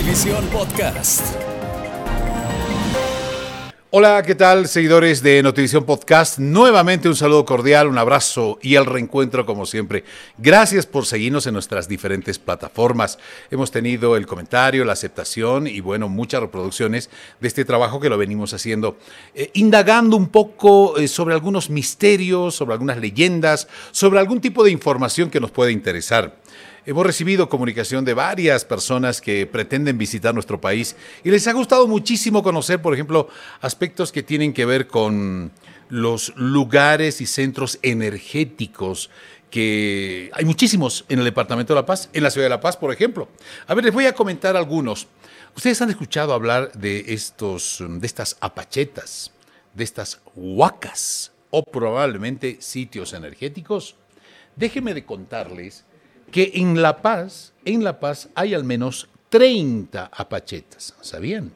Notivisión Podcast. Hola, ¿qué tal, seguidores de Notivisión Podcast? Nuevamente un saludo cordial, un abrazo y el reencuentro como siempre. Gracias por seguirnos en nuestras diferentes plataformas. Hemos tenido el comentario, la aceptación y bueno, muchas reproducciones de este trabajo que lo venimos haciendo, eh, indagando un poco eh, sobre algunos misterios, sobre algunas leyendas, sobre algún tipo de información que nos puede interesar. Hemos recibido comunicación de varias personas que pretenden visitar nuestro país y les ha gustado muchísimo conocer, por ejemplo, aspectos que tienen que ver con los lugares y centros energéticos que hay muchísimos en el Departamento de La Paz, en la ciudad de La Paz, por ejemplo. A ver, les voy a comentar algunos. Ustedes han escuchado hablar de estos de estas apachetas, de estas huacas o probablemente sitios energéticos. Déjenme de contarles que en La Paz, en La Paz hay al menos 30 apachetas, ¿sabían?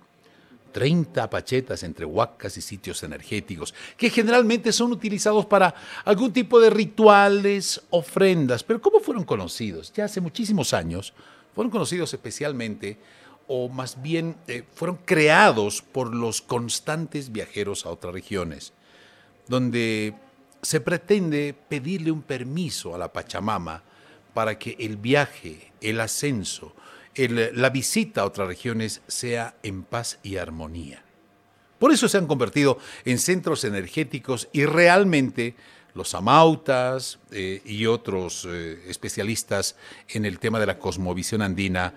30 apachetas entre huacas y sitios energéticos, que generalmente son utilizados para algún tipo de rituales, ofrendas. Pero ¿cómo fueron conocidos? Ya hace muchísimos años fueron conocidos especialmente, o más bien eh, fueron creados por los constantes viajeros a otras regiones, donde se pretende pedirle un permiso a la Pachamama para que el viaje, el ascenso, la visita a otras regiones sea en paz y armonía. Por eso se han convertido en centros energéticos y realmente los amautas eh, y otros eh, especialistas en el tema de la cosmovisión andina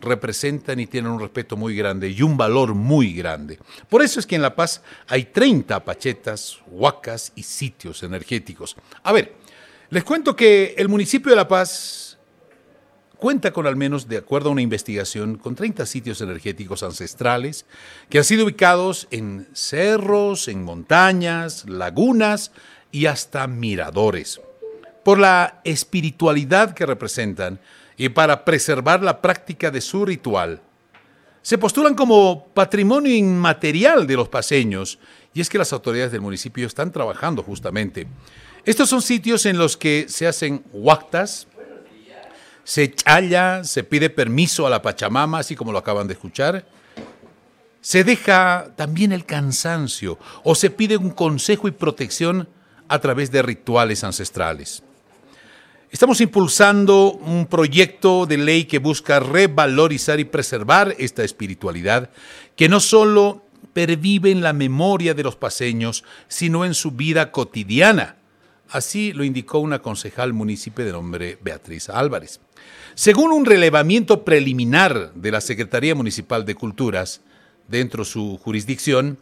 representan y tienen un respeto muy grande y un valor muy grande. Por eso es que en La Paz hay 30 pachetas, huacas y sitios energéticos. A ver, les cuento que el municipio de La Paz cuenta con al menos, de acuerdo a una investigación, con 30 sitios energéticos ancestrales que han sido ubicados en cerros, en montañas, lagunas y hasta miradores. Por la espiritualidad que representan y para preservar la práctica de su ritual, se postulan como patrimonio inmaterial de los paseños y es que las autoridades del municipio están trabajando justamente estos son sitios en los que se hacen huactas, se challa, se pide permiso a la Pachamama, así como lo acaban de escuchar. Se deja también el cansancio o se pide un consejo y protección a través de rituales ancestrales. Estamos impulsando un proyecto de ley que busca revalorizar y preservar esta espiritualidad que no solo pervive en la memoria de los paseños, sino en su vida cotidiana Así lo indicó una concejal municipio de nombre Beatriz Álvarez. Según un relevamiento preliminar de la Secretaría Municipal de Culturas, dentro de su jurisdicción,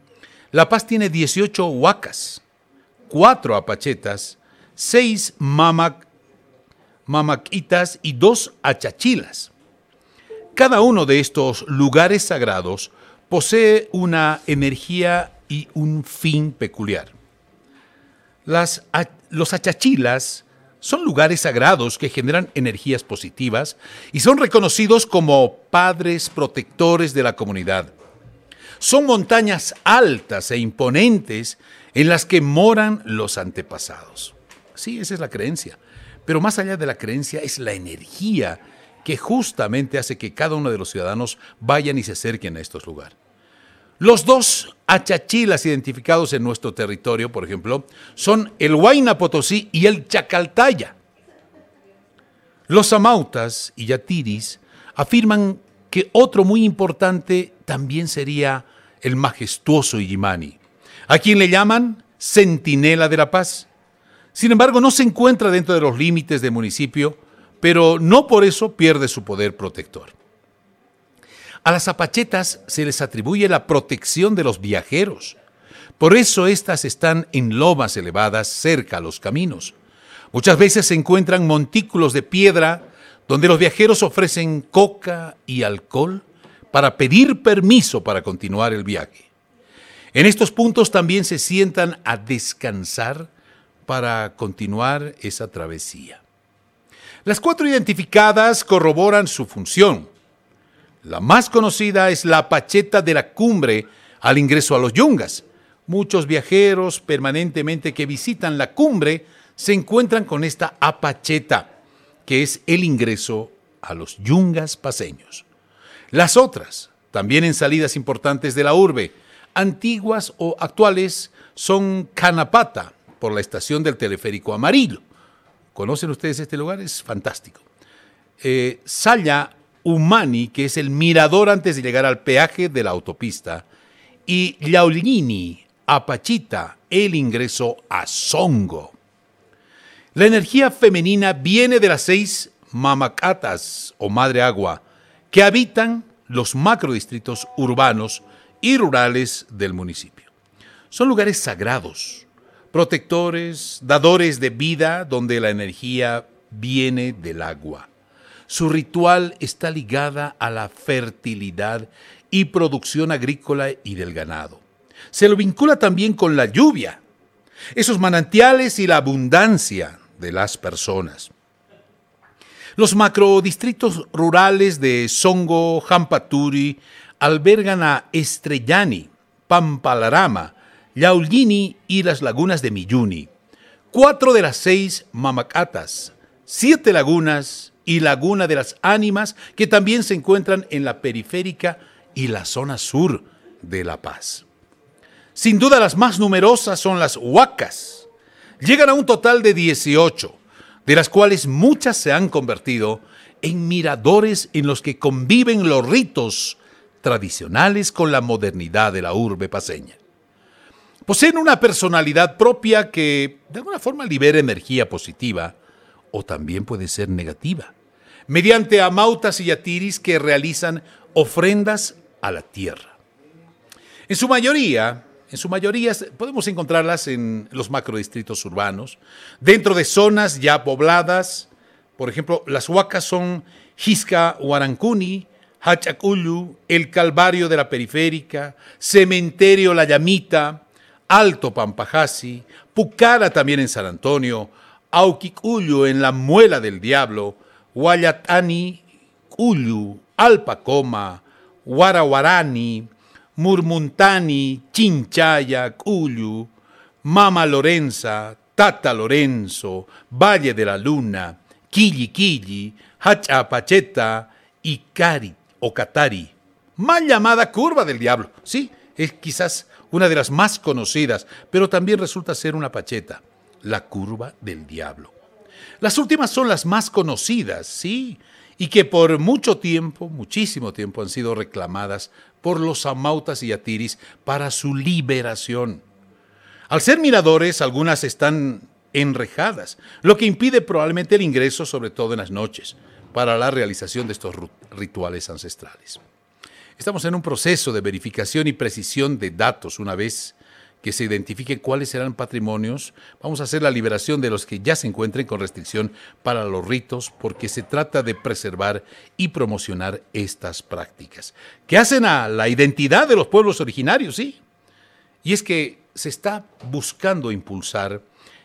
La Paz tiene 18 huacas, 4 apachetas, 6 mamac, mamaquitas y 2 achachilas. Cada uno de estos lugares sagrados posee una energía y un fin peculiar. Las, los achachilas son lugares sagrados que generan energías positivas y son reconocidos como padres protectores de la comunidad. Son montañas altas e imponentes en las que moran los antepasados. Sí, esa es la creencia. Pero más allá de la creencia es la energía que justamente hace que cada uno de los ciudadanos vayan y se acerquen a estos lugares. Los dos achachilas identificados en nuestro territorio, por ejemplo, son el Huayna Potosí y el Chacaltaya. Los amautas y yatiris afirman que otro muy importante también sería el majestuoso Illimani, a quien le llaman Centinela de la Paz. Sin embargo, no se encuentra dentro de los límites del municipio, pero no por eso pierde su poder protector. A las apachetas se les atribuye la protección de los viajeros. Por eso estas están en lomas elevadas cerca a los caminos. Muchas veces se encuentran montículos de piedra donde los viajeros ofrecen coca y alcohol para pedir permiso para continuar el viaje. En estos puntos también se sientan a descansar para continuar esa travesía. Las cuatro identificadas corroboran su función. La más conocida es la Pacheta de la Cumbre al ingreso a los Yungas. Muchos viajeros permanentemente que visitan la cumbre se encuentran con esta apacheta, que es el ingreso a los Yungas paseños. Las otras, también en salidas importantes de la urbe, antiguas o actuales, son Canapata, por la estación del teleférico amarillo. ¿Conocen ustedes este lugar? Es fantástico. Eh, Saya Umani, que es el mirador antes de llegar al peaje de la autopista, y Yaulini, Apachita, el ingreso a Songo. La energía femenina viene de las seis mamacatas o madre agua que habitan los macrodistritos urbanos y rurales del municipio. Son lugares sagrados, protectores, dadores de vida donde la energía viene del agua. Su ritual está ligada a la fertilidad y producción agrícola y del ganado. Se lo vincula también con la lluvia, esos manantiales y la abundancia de las personas. Los macrodistritos rurales de Songo, Jampaturi albergan a Estrellani, Pampalarama, Yaulini y las lagunas de Miyuni, cuatro de las seis mamacatas, siete lagunas y Laguna de las Ánimas que también se encuentran en la periférica y la zona sur de La Paz. Sin duda las más numerosas son las huacas. Llegan a un total de 18, de las cuales muchas se han convertido en miradores en los que conviven los ritos tradicionales con la modernidad de la urbe paseña. Poseen una personalidad propia que de alguna forma libera energía positiva o también puede ser negativa, mediante amautas y yatiris que realizan ofrendas a la tierra. En su mayoría, en su mayoría podemos encontrarlas en los macrodistritos urbanos, dentro de zonas ya pobladas. Por ejemplo, las huacas son Jisca Huarancuni, Hachacuyu, El Calvario de la Periférica, Cementerio La Llamita, Alto Pampajasi, Pucara también en San Antonio, Auquicuyo en la Muela del Diablo, Guayatani, Cuyu, Alpacoma, Guaraguarani, Murmuntani, Chinchaya, Cuyu, Mama Lorenza, Tata Lorenzo, Valle de la Luna, Quilli Quilli, Hachapacheta y Cari o Catari. Mal llamada curva del diablo. Sí, es quizás una de las más conocidas, pero también resulta ser una pacheta, la curva del diablo. Las últimas son las más conocidas, sí, y que por mucho tiempo, muchísimo tiempo, han sido reclamadas por los amautas y atiris para su liberación. Al ser miradores, algunas están enrejadas, lo que impide probablemente el ingreso, sobre todo en las noches, para la realización de estos rituales ancestrales. Estamos en un proceso de verificación y precisión de datos una vez que se identifiquen cuáles serán patrimonios, vamos a hacer la liberación de los que ya se encuentren con restricción para los ritos, porque se trata de preservar y promocionar estas prácticas, que hacen a la identidad de los pueblos originarios, sí. Y es que se está buscando impulsar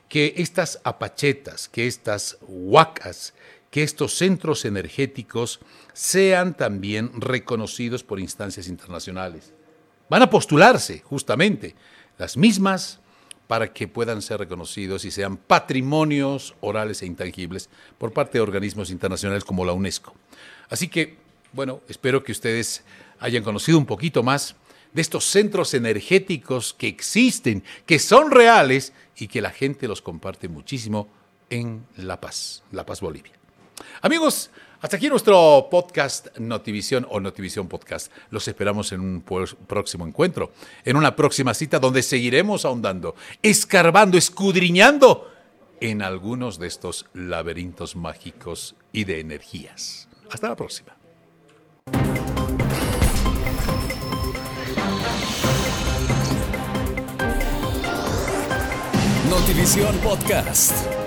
que estas apachetas, que estas huacas, que estos centros energéticos sean también reconocidos por instancias internacionales. Van a postularse, justamente, las mismas para que puedan ser reconocidos y sean patrimonios orales e intangibles por parte de organismos internacionales como la UNESCO. Así que, bueno, espero que ustedes hayan conocido un poquito más de estos centros energéticos que existen, que son reales y que la gente los comparte muchísimo en La Paz, La Paz, Bolivia. Amigos, hasta aquí nuestro podcast Notivisión o Notivisión Podcast. Los esperamos en un próximo encuentro, en una próxima cita donde seguiremos ahondando, escarbando, escudriñando en algunos de estos laberintos mágicos y de energías. Hasta la próxima. Notivisión Podcast.